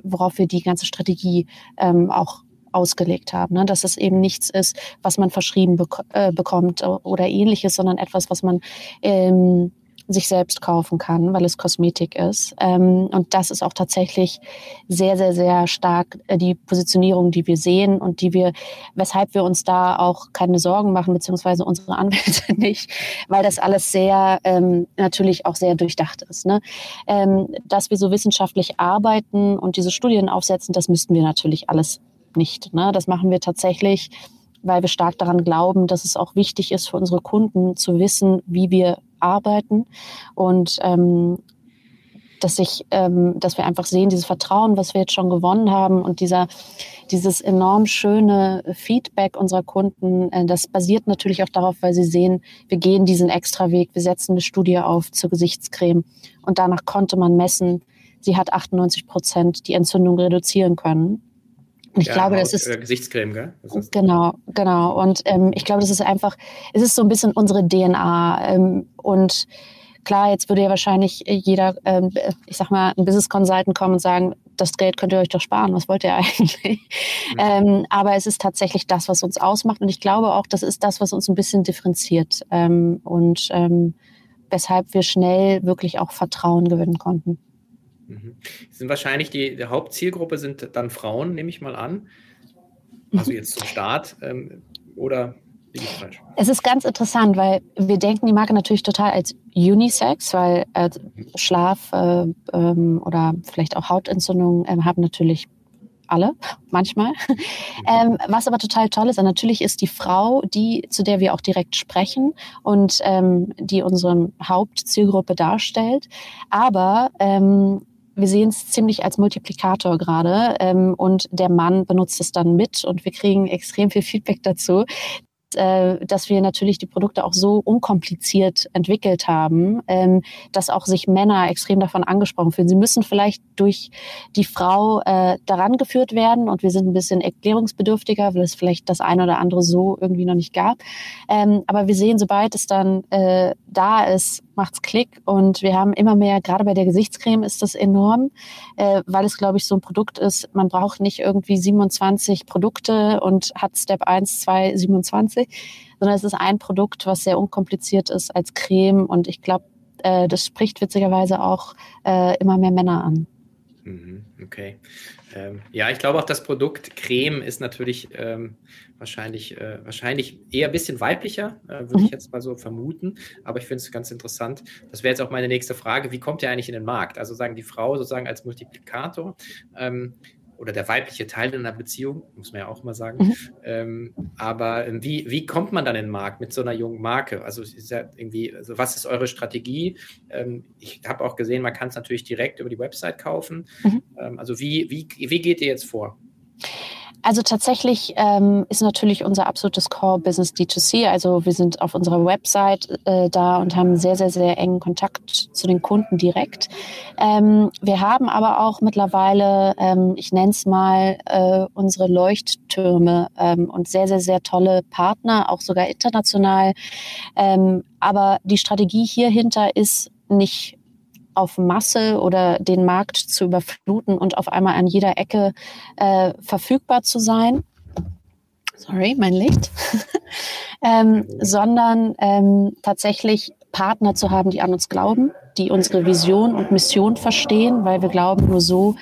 worauf wir die ganze Strategie ähm, auch ausgelegt haben, ne? dass es eben nichts ist, was man verschrieben bek äh, bekommt oder ähnliches, sondern etwas, was man ähm, sich selbst kaufen kann, weil es Kosmetik ist. Ähm, und das ist auch tatsächlich sehr, sehr, sehr stark äh, die Positionierung, die wir sehen und die wir, weshalb wir uns da auch keine Sorgen machen, beziehungsweise unsere Anwälte <laughs> nicht, weil das alles sehr ähm, natürlich auch sehr durchdacht ist. Ne? Ähm, dass wir so wissenschaftlich arbeiten und diese Studien aufsetzen, das müssten wir natürlich alles nicht. Ne? Das machen wir tatsächlich weil wir stark daran glauben, dass es auch wichtig ist für unsere Kunden zu wissen, wie wir arbeiten und ähm, dass ich, ähm, dass wir einfach sehen, dieses Vertrauen, was wir jetzt schon gewonnen haben und dieser, dieses enorm schöne Feedback unserer Kunden, äh, das basiert natürlich auch darauf, weil sie sehen, wir gehen diesen extra Weg, wir setzen eine Studie auf zur Gesichtscreme und danach konnte man messen, sie hat 98 Prozent die Entzündung reduzieren können. Und ich ja, glaube, das ist. Gesichtscreme, gell? Genau, genau. Und ähm, ich glaube, das ist einfach, es ist so ein bisschen unsere DNA. Ähm, und klar, jetzt würde ja wahrscheinlich jeder, ähm, ich sag mal, ein Business Consultant kommen und sagen, das Geld könnt ihr euch doch sparen, was wollt ihr <laughs> eigentlich? Mhm. Ähm, aber es ist tatsächlich das, was uns ausmacht. Und ich glaube auch, das ist das, was uns ein bisschen differenziert ähm, und ähm, weshalb wir schnell wirklich auch Vertrauen gewinnen konnten. Mhm. Sind wahrscheinlich die, die, Hauptzielgruppe sind dann Frauen, nehme ich mal an. Also mhm. jetzt zum Start. Ähm, oder es ist ganz interessant, weil wir denken die Marke natürlich total als Unisex, weil äh, Schlaf äh, ähm, oder vielleicht auch Hautentzündungen äh, haben natürlich alle, manchmal. <laughs> <laughs> Ähm, was aber total toll ist, natürlich ist die Frau die, zu der wir auch direkt sprechen und ähm, die unsere Hauptzielgruppe darstellt. Aber ähm, wir sehen es ziemlich als Multiplikator gerade ähm, und der Mann benutzt es dann mit und wir kriegen extrem viel Feedback dazu, äh, dass wir natürlich die Produkte auch so unkompliziert entwickelt haben, ähm, dass auch sich Männer extrem davon angesprochen fühlen. Sie müssen vielleicht durch die Frau äh, daran geführt werden und wir sind ein bisschen erklärungsbedürftiger, weil es vielleicht das eine oder andere so irgendwie noch nicht gab. Ähm, aber wir sehen, sobald es dann äh, da ist, macht's Klick und wir haben immer mehr, gerade bei der Gesichtscreme ist das enorm, äh, weil es, glaube ich, so ein Produkt ist, man braucht nicht irgendwie 27 Produkte und hat Step 1, 2, 27, sondern es ist ein Produkt, was sehr unkompliziert ist als Creme und ich glaube, äh, das spricht witzigerweise auch äh, immer mehr Männer an. Mhm, okay. Ähm, ja, ich glaube auch das Produkt Creme ist natürlich ähm, wahrscheinlich, äh, wahrscheinlich eher ein bisschen weiblicher, äh, würde mhm. ich jetzt mal so vermuten. Aber ich finde es ganz interessant. Das wäre jetzt auch meine nächste Frage. Wie kommt ihr eigentlich in den Markt? Also sagen die Frau sozusagen als Multiplikator. Ähm, oder der weibliche Teil in einer Beziehung, muss man ja auch mal sagen. Mhm. Ähm, aber ähm, wie, wie kommt man dann in den Markt mit so einer jungen Marke? Also, ist ja irgendwie, also was ist eure Strategie? Ähm, ich habe auch gesehen, man kann es natürlich direkt über die Website kaufen. Mhm. Ähm, also wie, wie, wie geht ihr jetzt vor? Also tatsächlich ähm, ist natürlich unser absolutes Core-Business D2C. Also wir sind auf unserer Website äh, da und haben sehr, sehr, sehr engen Kontakt zu den Kunden direkt. Ähm, wir haben aber auch mittlerweile, ähm, ich nenne es mal, äh, unsere Leuchttürme ähm, und sehr, sehr, sehr tolle Partner, auch sogar international. Ähm, aber die Strategie hier hinter ist nicht auf Masse oder den Markt zu überfluten und auf einmal an jeder Ecke äh, verfügbar zu sein. Sorry, mein Licht. <laughs> ähm, sondern ähm, tatsächlich Partner zu haben, die an uns glauben, die unsere Vision und Mission verstehen, weil wir glauben, nur so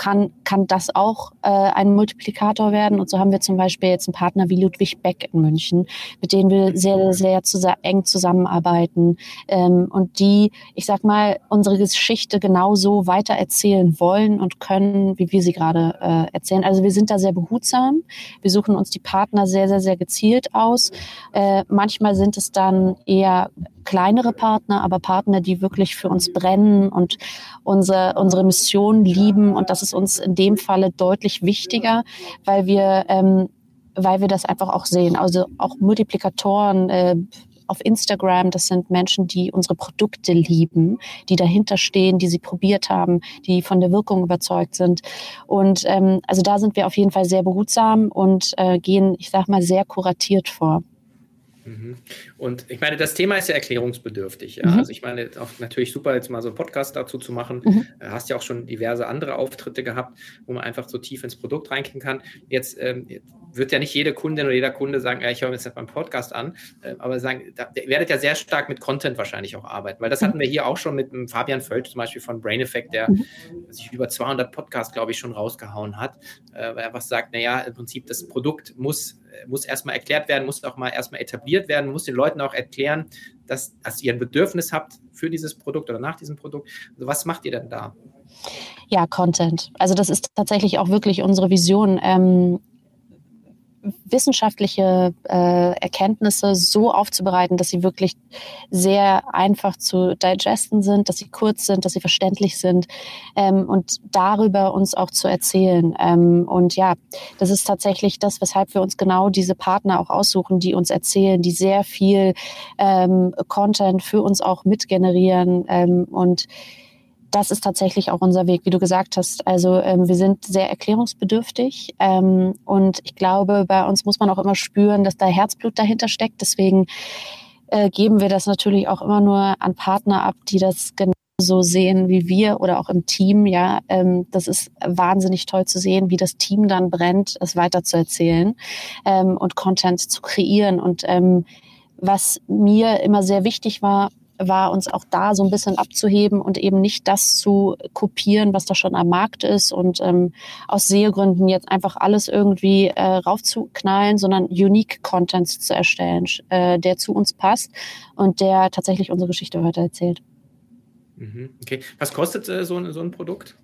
kann, kann das auch äh, ein Multiplikator werden. Und so haben wir zum Beispiel jetzt einen Partner wie Ludwig Beck in München, mit denen wir sehr, sehr zusa eng zusammenarbeiten ähm, und die, ich sag mal, unsere Geschichte genauso weiter erzählen wollen und können, wie wir sie gerade äh, erzählen. Also wir sind da sehr behutsam. Wir suchen uns die Partner sehr, sehr, sehr gezielt aus. Äh, manchmal sind es dann eher kleinere Partner, aber Partner, die wirklich für uns brennen und unsere, unsere Mission lieben. Und das ist uns in dem Falle deutlich wichtiger, weil wir, ähm, weil wir das einfach auch sehen. Also auch Multiplikatoren, äh, auf Instagram, das sind Menschen, die unsere Produkte lieben, die dahinter stehen, die sie probiert haben, die von der Wirkung überzeugt sind. Und ähm, also da sind wir auf jeden Fall sehr behutsam und äh, gehen, ich sag mal, sehr kuratiert vor. Mhm. Und ich meine, das Thema ist ja erklärungsbedürftig. Ja? Mhm. Also ich meine, auch natürlich super, jetzt mal so einen Podcast dazu zu machen. Mhm. Du hast ja auch schon diverse andere Auftritte gehabt, wo man einfach so tief ins Produkt reingehen kann. Jetzt ähm, wird ja nicht jede Kundin oder jeder Kunde sagen, ja, ich höre mir jetzt beim Podcast an, äh, aber sagen, da, ihr werdet ja sehr stark mit Content wahrscheinlich auch arbeiten, weil das hatten wir hier auch schon mit Fabian Völsch zum Beispiel von Brain Effect, der mhm. sich über 200 Podcasts, glaube ich, schon rausgehauen hat, äh, weil er einfach sagt, naja, im Prinzip das Produkt muss muss erstmal erklärt werden, muss auch mal erstmal etabliert werden, muss den Leuten auch erklären, dass, dass ihr ein Bedürfnis habt für dieses Produkt oder nach diesem Produkt. Also was macht ihr denn da? Ja, Content. Also das ist tatsächlich auch wirklich unsere Vision. Ähm, wissenschaftliche äh, Erkenntnisse so aufzubereiten, dass sie wirklich sehr einfach zu digesten sind, dass sie kurz sind, dass sie verständlich sind ähm, und darüber uns auch zu erzählen. Ähm, und ja, das ist tatsächlich das, weshalb wir uns genau diese Partner auch aussuchen, die uns erzählen, die sehr viel ähm, Content für uns auch mitgenerieren ähm, und das ist tatsächlich auch unser Weg, wie du gesagt hast. Also ähm, wir sind sehr erklärungsbedürftig ähm, und ich glaube, bei uns muss man auch immer spüren, dass da Herzblut dahinter steckt. Deswegen äh, geben wir das natürlich auch immer nur an Partner ab, die das genauso sehen wie wir oder auch im Team. Ja, ähm, das ist wahnsinnig toll zu sehen, wie das Team dann brennt, es weiterzuerzählen ähm, und Content zu kreieren und ähm, was mir immer sehr wichtig war, war, uns auch da so ein bisschen abzuheben und eben nicht das zu kopieren, was da schon am Markt ist und ähm, aus Sehegründen jetzt einfach alles irgendwie äh, raufzuknallen, sondern unique Content zu erstellen, äh, der zu uns passt und der tatsächlich unsere Geschichte weiter erzählt. Mhm, okay. Was kostet äh, so, so ein Produkt?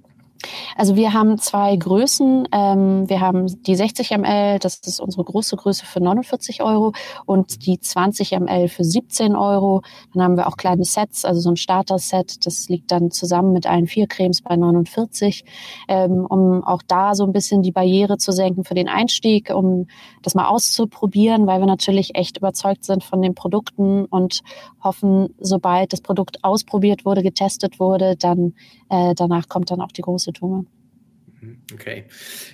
Also wir haben zwei Größen. Ähm, wir haben die 60 ml, das ist unsere große Größe für 49 Euro und die 20 ml für 17 Euro. Dann haben wir auch kleine Sets, also so ein Starter-Set, das liegt dann zusammen mit allen vier Cremes bei 49, ähm, um auch da so ein bisschen die Barriere zu senken für den Einstieg, um das mal auszuprobieren, weil wir natürlich echt überzeugt sind von den Produkten und hoffen, sobald das Produkt ausprobiert wurde, getestet wurde, dann äh, danach kommt dann auch die große Tunge. Mhm, okay.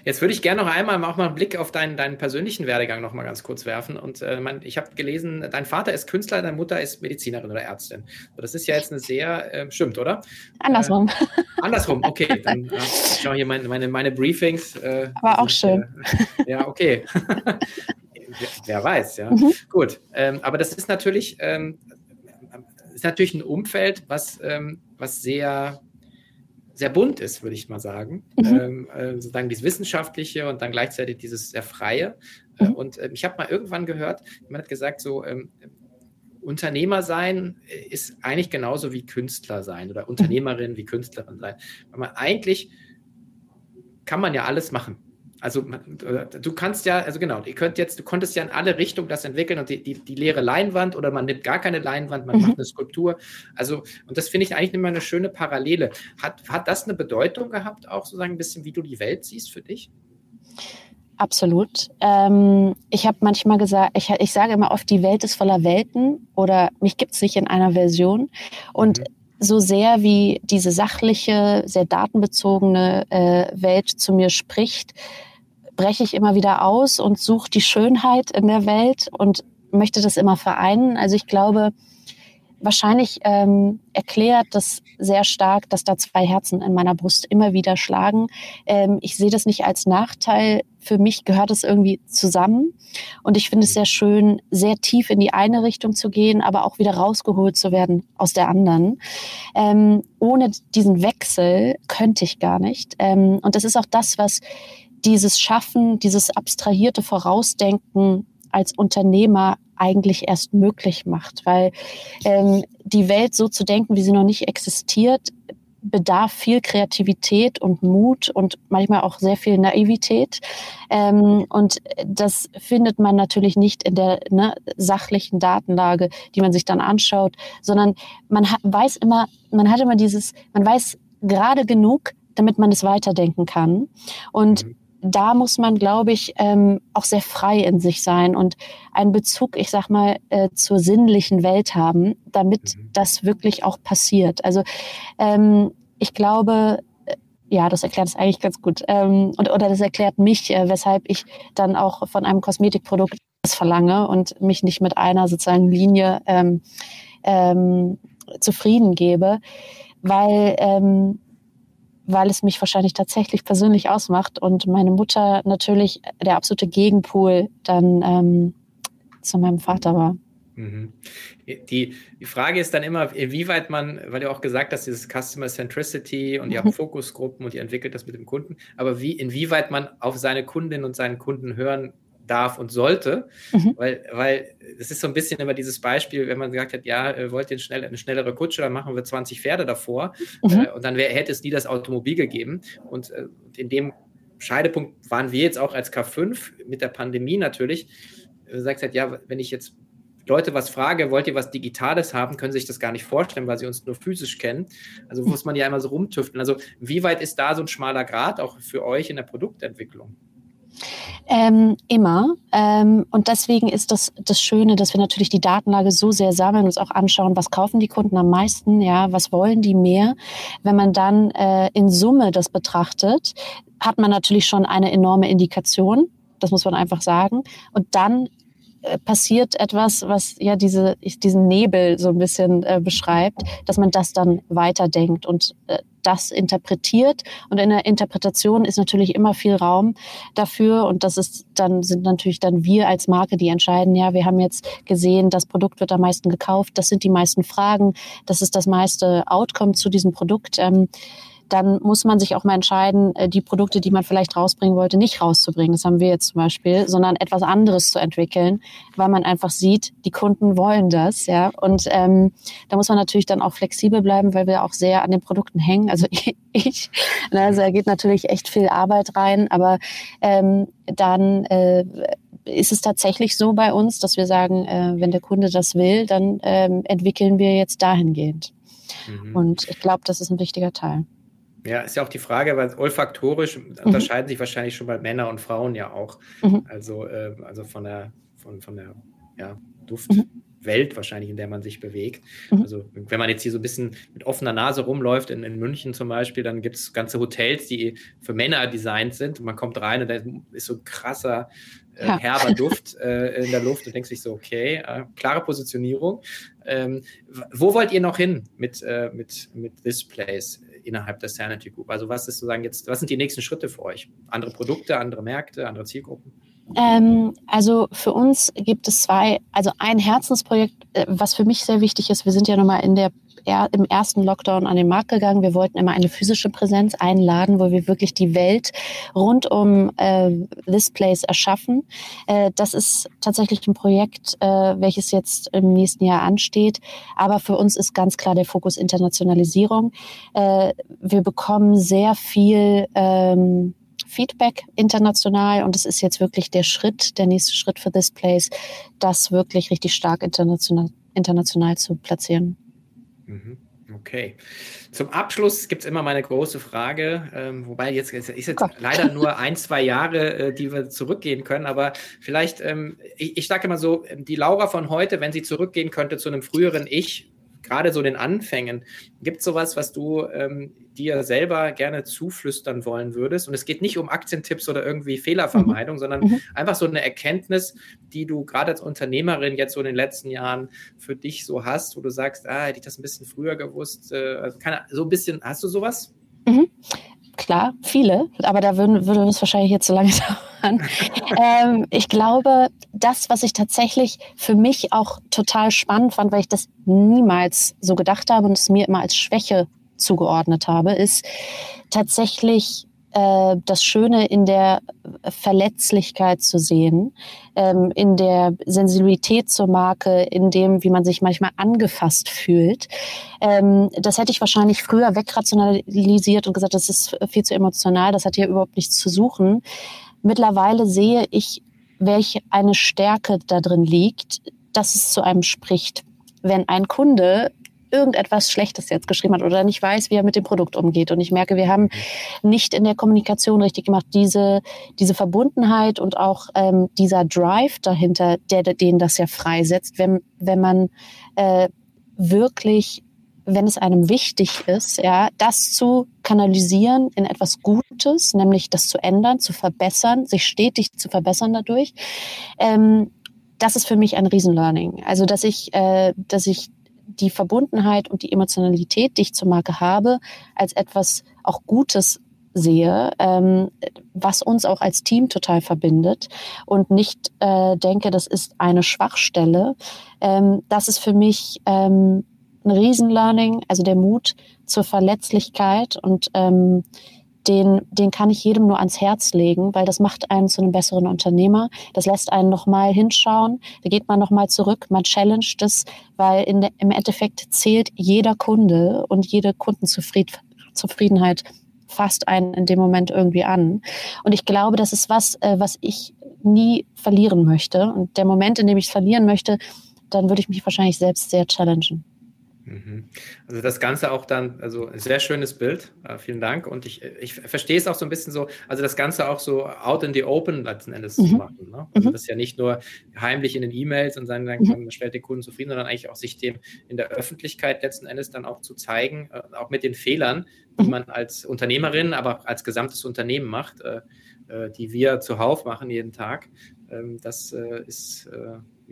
Jetzt würde ich gerne noch einmal auch mal einen Blick auf deinen, deinen persönlichen Werdegang noch mal ganz kurz werfen. Und äh, man, ich habe gelesen, dein Vater ist Künstler, deine Mutter ist Medizinerin oder Ärztin. Das ist ja jetzt eine sehr, äh, stimmt, oder? Andersrum. Äh, <laughs> andersrum, okay. Dann äh, schau hier meine, meine, meine Briefings. Äh, Aber auch schön. Äh, ja, okay. <laughs> wer, wer, weiß, ja. Mhm. Gut. Ähm, aber das ist natürlich, ähm, ist natürlich ein Umfeld, was, ähm, was sehr sehr bunt ist, würde ich mal sagen. Mhm. Ähm, äh, sozusagen dieses Wissenschaftliche und dann gleichzeitig dieses sehr Freie. Äh, mhm. und äh, ich habe mal irgendwann gehört, jemand hat gesagt, so ähm, Unternehmer sein ist eigentlich genauso wie Künstler sein oder Unternehmerin wie Künstlerin sein. Weil man eigentlich kann man ja alles machen. Also du kannst ja, also genau, ihr könnt jetzt, du konntest ja in alle Richtungen das entwickeln und die, die, die leere Leinwand oder man nimmt gar keine Leinwand, man mhm. macht eine Skulptur. Also, und das finde ich eigentlich immer eine schöne Parallele. Hat, hat das eine Bedeutung gehabt, auch sozusagen ein bisschen, wie du die Welt siehst für dich? Absolut. Ähm, ich habe manchmal gesagt, ich, ich sage immer oft, die Welt ist voller Welten oder mich gibt es nicht in einer Version. Und mhm so sehr wie diese sachliche, sehr datenbezogene äh, Welt zu mir spricht, breche ich immer wieder aus und suche die Schönheit in der Welt und möchte das immer vereinen. Also ich glaube, wahrscheinlich ähm, erklärt das sehr stark, dass da zwei Herzen in meiner Brust immer wieder schlagen. Ähm, ich sehe das nicht als Nachteil. Für mich gehört es irgendwie zusammen. Und ich finde es sehr schön, sehr tief in die eine Richtung zu gehen, aber auch wieder rausgeholt zu werden aus der anderen. Ähm, ohne diesen Wechsel könnte ich gar nicht. Ähm, und das ist auch das, was dieses Schaffen, dieses abstrahierte Vorausdenken als Unternehmer eigentlich erst möglich macht, weil ähm, die Welt so zu denken, wie sie noch nicht existiert, bedarf viel Kreativität und Mut und manchmal auch sehr viel Naivität. Ähm, und das findet man natürlich nicht in der ne, sachlichen Datenlage, die man sich dann anschaut, sondern man weiß immer, man hat immer dieses, man weiß gerade genug, damit man es weiterdenken kann. Und mhm da muss man, glaube ich, ähm, auch sehr frei in sich sein und einen Bezug, ich sag mal, äh, zur sinnlichen Welt haben, damit mhm. das wirklich auch passiert. Also ähm, ich glaube, äh, ja, das erklärt es eigentlich ganz gut. Ähm, und, oder das erklärt mich, äh, weshalb ich dann auch von einem Kosmetikprodukt das verlange und mich nicht mit einer sozusagen Linie ähm, ähm, zufrieden gebe. Weil ähm, weil es mich wahrscheinlich tatsächlich persönlich ausmacht und meine Mutter natürlich der absolute Gegenpol dann ähm, zu meinem Vater war. Mhm. Die, die Frage ist dann immer, inwieweit man, weil du auch gesagt hast, dieses Customer Centricity und ihr habt mhm. Fokusgruppen und ihr entwickelt das mit dem Kunden, aber wie, inwieweit man auf seine Kundinnen und seinen Kunden hören darf und sollte, mhm. weil, weil es ist so ein bisschen immer dieses Beispiel, wenn man gesagt hat, ja, äh, wollt ihr schnell, eine schnellere Kutsche, dann machen wir 20 Pferde davor mhm. äh, und dann wär, hätte es nie das Automobil gegeben und äh, in dem Scheidepunkt waren wir jetzt auch als K5 mit der Pandemie natürlich, äh, sagt halt, ja, wenn ich jetzt Leute was frage, wollt ihr was Digitales haben, können sich das gar nicht vorstellen, weil sie uns nur physisch kennen. Also muss man ja immer so rumtüfteln. Also wie weit ist da so ein schmaler Grad auch für euch in der Produktentwicklung? Ähm, immer. Ähm, und deswegen ist das das Schöne, dass wir natürlich die Datenlage so sehr sammeln und uns auch anschauen, was kaufen die Kunden am meisten, ja, was wollen die mehr. Wenn man dann äh, in Summe das betrachtet, hat man natürlich schon eine enorme Indikation. Das muss man einfach sagen. Und dann passiert etwas, was ja diese, diesen Nebel so ein bisschen äh, beschreibt, dass man das dann weiterdenkt und äh, das interpretiert. Und in der Interpretation ist natürlich immer viel Raum dafür. Und das ist dann, sind natürlich dann wir als Marke, die entscheiden, ja, wir haben jetzt gesehen, das Produkt wird am meisten gekauft, das sind die meisten Fragen, das ist das meiste Outcome zu diesem Produkt. Ähm, dann muss man sich auch mal entscheiden, äh, die Produkte, die man vielleicht rausbringen wollte, nicht rauszubringen. Das haben wir jetzt zum Beispiel, sondern etwas anderes zu entwickeln, weil man einfach sieht, die Kunden wollen das, ja. Und ähm, da muss man natürlich dann auch flexibel bleiben, weil wir auch sehr an den Produkten hängen. Also <laughs> ich, also da geht natürlich echt viel Arbeit rein, aber ähm, dann äh, ist es tatsächlich so bei uns, dass wir sagen, äh, wenn der Kunde das will, dann ähm, entwickeln wir jetzt dahingehend. Mhm. Und ich glaube, das ist ein wichtiger Teil. Ja, ist ja auch die Frage, weil olfaktorisch mhm. unterscheiden sich wahrscheinlich schon bei Männern und Frauen ja auch. Mhm. Also, äh, also von der, von, von der ja, Duftwelt mhm. wahrscheinlich, in der man sich bewegt. Mhm. Also wenn man jetzt hier so ein bisschen mit offener Nase rumläuft, in, in München zum Beispiel, dann gibt es ganze Hotels, die für Männer designt sind. Und man kommt rein und da ist so ein krasser, äh, ja. herber <laughs> Duft äh, in der Luft und denkt sich so, okay, äh, klare Positionierung. Ähm, wo wollt ihr noch hin mit, äh, mit, mit Displays? Innerhalb der Sanity Group? Also was ist sozusagen jetzt, was sind die nächsten Schritte für euch? Andere Produkte, andere Märkte, andere Zielgruppen? Ähm, also für uns gibt es zwei, also ein Herzensprojekt, äh, was für mich sehr wichtig ist. Wir sind ja nochmal in der ja, im ersten Lockdown an den Markt gegangen. Wir wollten immer eine physische Präsenz einladen, wo wir wirklich die Welt rund um äh, This Place erschaffen. Äh, das ist tatsächlich ein Projekt, äh, welches jetzt im nächsten Jahr ansteht. Aber für uns ist ganz klar der Fokus Internationalisierung. Äh, wir bekommen sehr viel ähm, Feedback international und es ist jetzt wirklich der Schritt, der nächste Schritt für This Place, das wirklich richtig stark international, international zu platzieren. Mhm. Okay. Zum Abschluss gibt es immer meine große Frage, ähm, wobei jetzt ist jetzt Gott. leider nur ein, zwei Jahre, äh, die wir zurückgehen können, aber vielleicht, ähm, ich, ich sage immer so, die Laura von heute, wenn sie zurückgehen könnte zu einem früheren Ich, gerade so den Anfängen, gibt es sowas, was du ähm, dir selber gerne zuflüstern wollen würdest? Und es geht nicht um Aktientipps oder irgendwie Fehlervermeidung, mhm. sondern mhm. einfach so eine Erkenntnis, die du gerade als Unternehmerin jetzt so in den letzten Jahren für dich so hast, wo du sagst, ah, hätte ich das ein bisschen früher gewusst? Äh, also keine, so ein bisschen, hast du sowas? Mhm klar, viele, aber da würden, würde es wahrscheinlich jetzt so lange <laughs> dauern. ähm, ich glaube, das, was ich tatsächlich für mich auch total spannend fand, weil ich das niemals so gedacht habe und es mir immer als Schwäche zugeordnet habe, ist tatsächlich äh, das Schöne in der Verletzlichkeit zu sehen, ähm, in der Sensibilität zur Marke, in dem, wie man sich manchmal angefasst fühlt. Ähm, das hätte ich wahrscheinlich früher wegrationalisiert und gesagt, das ist viel zu emotional, das hat hier überhaupt nichts zu suchen. Mittlerweile sehe ich, welche eine Stärke da drin liegt, dass es zu einem spricht. Wenn ein Kunde irgendetwas Schlechtes jetzt geschrieben hat oder nicht weiß, wie er mit dem Produkt umgeht. Und ich merke, wir haben nicht in der Kommunikation richtig gemacht, diese, diese Verbundenheit und auch ähm, dieser Drive dahinter, der, den das ja freisetzt, wenn, wenn man äh, wirklich wenn es einem wichtig ist, ja, das zu kanalisieren in etwas Gutes, nämlich das zu ändern, zu verbessern, sich stetig zu verbessern dadurch, ähm, das ist für mich ein Riesenlearning. Also, dass ich, äh, dass ich die Verbundenheit und die Emotionalität, die ich zur Marke habe, als etwas auch Gutes sehe, ähm, was uns auch als Team total verbindet und nicht äh, denke, das ist eine Schwachstelle. Ähm, das ist für mich ähm, ein Riesenlearning, also der Mut zur Verletzlichkeit und ähm, den, den kann ich jedem nur ans Herz legen, weil das macht einen zu einem besseren Unternehmer. Das lässt einen nochmal hinschauen. Da geht man nochmal zurück, man challenged es, weil in im Endeffekt zählt jeder Kunde und jede Kundenzufriedenheit fasst einen in dem Moment irgendwie an. Und ich glaube, das ist was, äh, was ich nie verlieren möchte. Und der Moment, in dem ich es verlieren möchte, dann würde ich mich wahrscheinlich selbst sehr challengen. Mhm. Also das Ganze auch dann, also ein sehr schönes Bild, äh, vielen Dank. Und ich, ich verstehe es auch so ein bisschen so, also das Ganze auch so out in the open letzten Endes mhm. zu machen. Ne? Also mhm. das ist ja nicht nur heimlich in den E-Mails und sagen, dann mhm. man stellt den Kunden zufrieden, sondern eigentlich auch sich dem in der Öffentlichkeit letzten Endes dann auch zu zeigen, äh, auch mit den Fehlern, die mhm. man als Unternehmerin, aber auch als gesamtes Unternehmen macht, äh, die wir zuhauf machen jeden Tag. Ähm, das ist,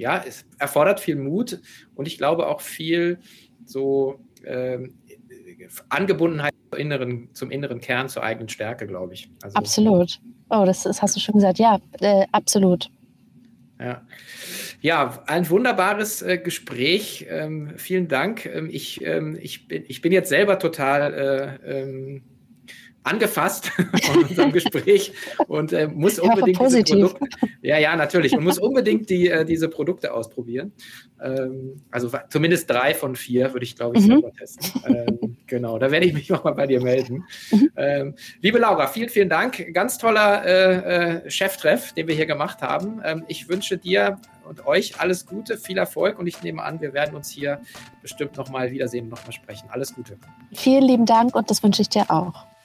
ja, es erfordert viel Mut und ich glaube auch viel, so ähm, Angebundenheit zum inneren, zum inneren Kern, zur eigenen Stärke, glaube ich. Also, absolut. Oh, das, das, hast du schon gesagt. Ja, äh, absolut. Ja. ja, ein wunderbares äh, Gespräch. Ähm, vielen Dank. Ähm, ich, ähm, ich, bin, ich bin jetzt selber total äh, ähm, angefasst <laughs> von unserem Gespräch und äh, muss unbedingt diese Produkte, ja, ja, natürlich, und muss unbedingt die, äh, diese Produkte ausprobieren. Ähm, also zumindest drei von vier würde ich, glaube ich, mhm. selber testen. Ähm, genau, da werde ich mich <laughs> nochmal bei dir melden. Mhm. Ähm, liebe Laura, vielen, vielen Dank. Ganz toller äh, äh, Cheftreff, den wir hier gemacht haben. Ähm, ich wünsche dir und euch alles Gute, viel Erfolg und ich nehme an, wir werden uns hier bestimmt nochmal wiedersehen und nochmal sprechen. Alles Gute. Vielen lieben Dank und das wünsche ich dir auch.